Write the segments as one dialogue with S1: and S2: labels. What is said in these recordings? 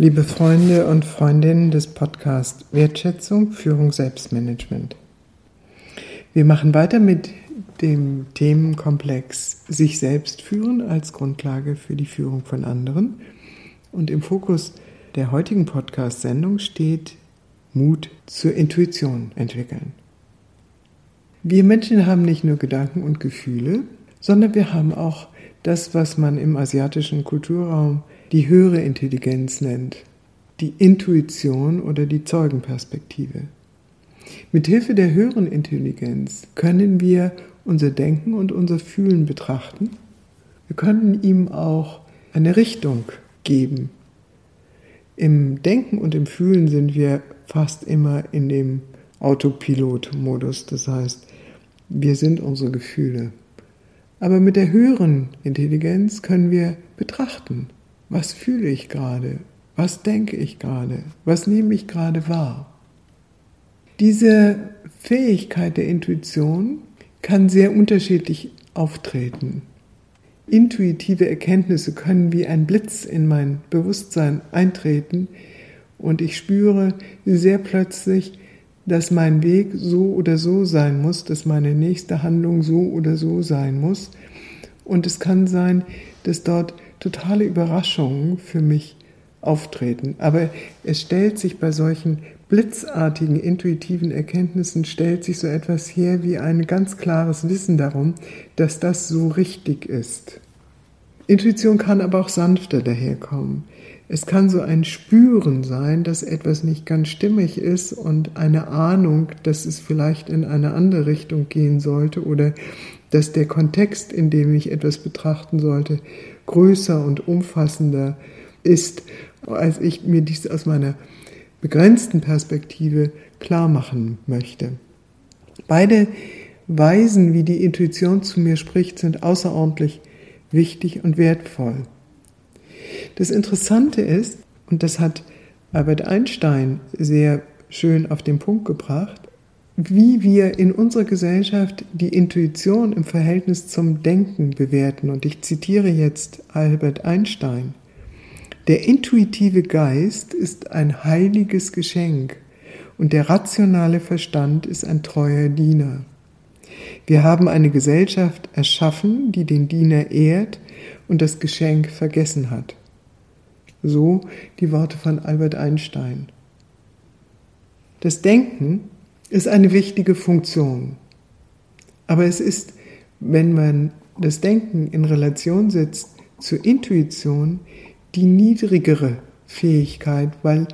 S1: Liebe Freunde und Freundinnen des Podcasts Wertschätzung, Führung, Selbstmanagement. Wir machen weiter mit dem Themenkomplex sich selbst führen als Grundlage für die Führung von anderen. Und im Fokus der heutigen Podcast-Sendung steht Mut zur Intuition entwickeln. Wir Menschen haben nicht nur Gedanken und Gefühle, sondern wir haben auch das, was man im asiatischen Kulturraum die höhere Intelligenz nennt, die Intuition oder die Zeugenperspektive. Mithilfe der höheren Intelligenz können wir unser Denken und unser Fühlen betrachten. Wir können ihm auch eine Richtung geben. Im Denken und im Fühlen sind wir fast immer in dem Autopilot-Modus, das heißt, wir sind unsere Gefühle. Aber mit der höheren Intelligenz können wir betrachten, was fühle ich gerade? Was denke ich gerade? Was nehme ich gerade wahr? Diese Fähigkeit der Intuition kann sehr unterschiedlich auftreten. Intuitive Erkenntnisse können wie ein Blitz in mein Bewusstsein eintreten und ich spüre sehr plötzlich, dass mein Weg so oder so sein muss, dass meine nächste Handlung so oder so sein muss. Und es kann sein, dass dort totale Überraschungen für mich auftreten. Aber es stellt sich bei solchen blitzartigen, intuitiven Erkenntnissen, stellt sich so etwas her wie ein ganz klares Wissen darum, dass das so richtig ist. Intuition kann aber auch sanfter daherkommen. Es kann so ein Spüren sein, dass etwas nicht ganz stimmig ist und eine Ahnung, dass es vielleicht in eine andere Richtung gehen sollte oder dass der Kontext, in dem ich etwas betrachten sollte, größer und umfassender ist, als ich mir dies aus meiner begrenzten Perspektive klar machen möchte. Beide Weisen, wie die Intuition zu mir spricht, sind außerordentlich wichtig und wertvoll. Das Interessante ist, und das hat Albert Einstein sehr schön auf den Punkt gebracht, wie wir in unserer Gesellschaft die Intuition im Verhältnis zum Denken bewerten. Und ich zitiere jetzt Albert Einstein. Der intuitive Geist ist ein heiliges Geschenk und der rationale Verstand ist ein treuer Diener. Wir haben eine Gesellschaft erschaffen, die den Diener ehrt und das Geschenk vergessen hat. So die Worte von Albert Einstein. Das Denken ist eine wichtige Funktion. Aber es ist, wenn man das Denken in Relation setzt zur Intuition, die niedrigere Fähigkeit, weil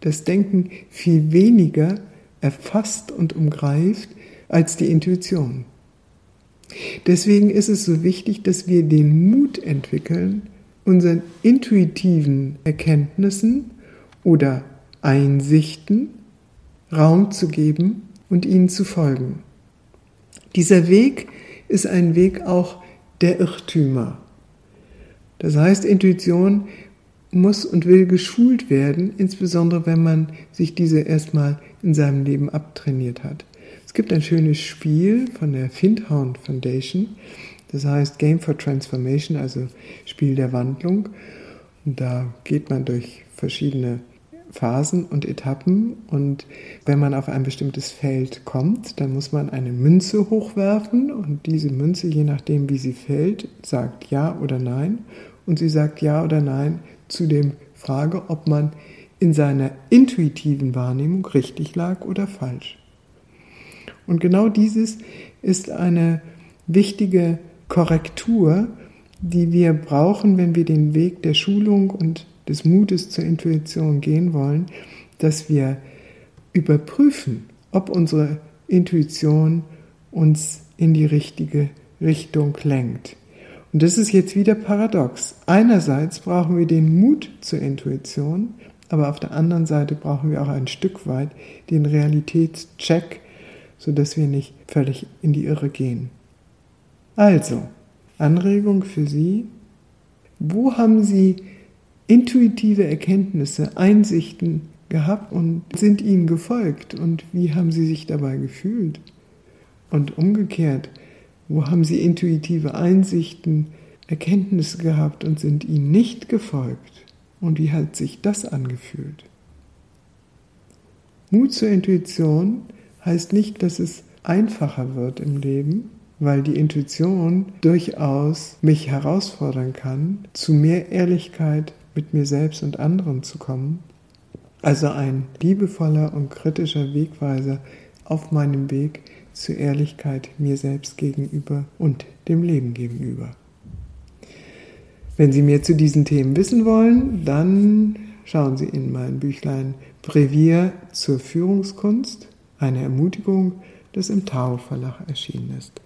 S1: das Denken viel weniger erfasst und umgreift als die Intuition. Deswegen ist es so wichtig, dass wir den Mut entwickeln, unseren intuitiven Erkenntnissen oder Einsichten Raum zu geben und ihnen zu folgen. Dieser Weg ist ein Weg auch der Irrtümer. Das heißt, Intuition muss und will geschult werden, insbesondere wenn man sich diese erstmal in seinem Leben abtrainiert hat. Es gibt ein schönes Spiel von der Findhound Foundation, das heißt Game for Transformation, also Spiel der Wandlung. Und da geht man durch verschiedene Phasen und Etappen. Und wenn man auf ein bestimmtes Feld kommt, dann muss man eine Münze hochwerfen und diese Münze, je nachdem wie sie fällt, sagt ja oder nein. Und sie sagt ja oder nein zu dem Frage, ob man in seiner intuitiven Wahrnehmung richtig lag oder falsch. Und genau dieses ist eine wichtige Korrektur, die wir brauchen, wenn wir den Weg der Schulung und des Mutes zur Intuition gehen wollen, dass wir überprüfen, ob unsere Intuition uns in die richtige Richtung lenkt. Und das ist jetzt wieder paradox. Einerseits brauchen wir den Mut zur Intuition, aber auf der anderen Seite brauchen wir auch ein Stück weit den Realitätscheck, sodass wir nicht völlig in die Irre gehen. Also, Anregung für Sie. Wo haben Sie intuitive Erkenntnisse, Einsichten gehabt und sind ihnen gefolgt und wie haben sie sich dabei gefühlt? Und umgekehrt, wo haben sie intuitive Einsichten, Erkenntnisse gehabt und sind ihnen nicht gefolgt? und wie hat sich das angefühlt? Mut zur Intuition heißt nicht, dass es einfacher wird im Leben, weil die Intuition durchaus mich herausfordern kann, zu mehr Ehrlichkeit mit mir selbst und anderen zu kommen. Also ein liebevoller und kritischer Wegweiser auf meinem Weg zur Ehrlichkeit mir selbst gegenüber und dem Leben gegenüber. Wenn Sie mehr zu diesen Themen wissen wollen, dann schauen Sie in mein Büchlein Brevier zur Führungskunst, eine Ermutigung, das im Tao Verlag erschienen ist.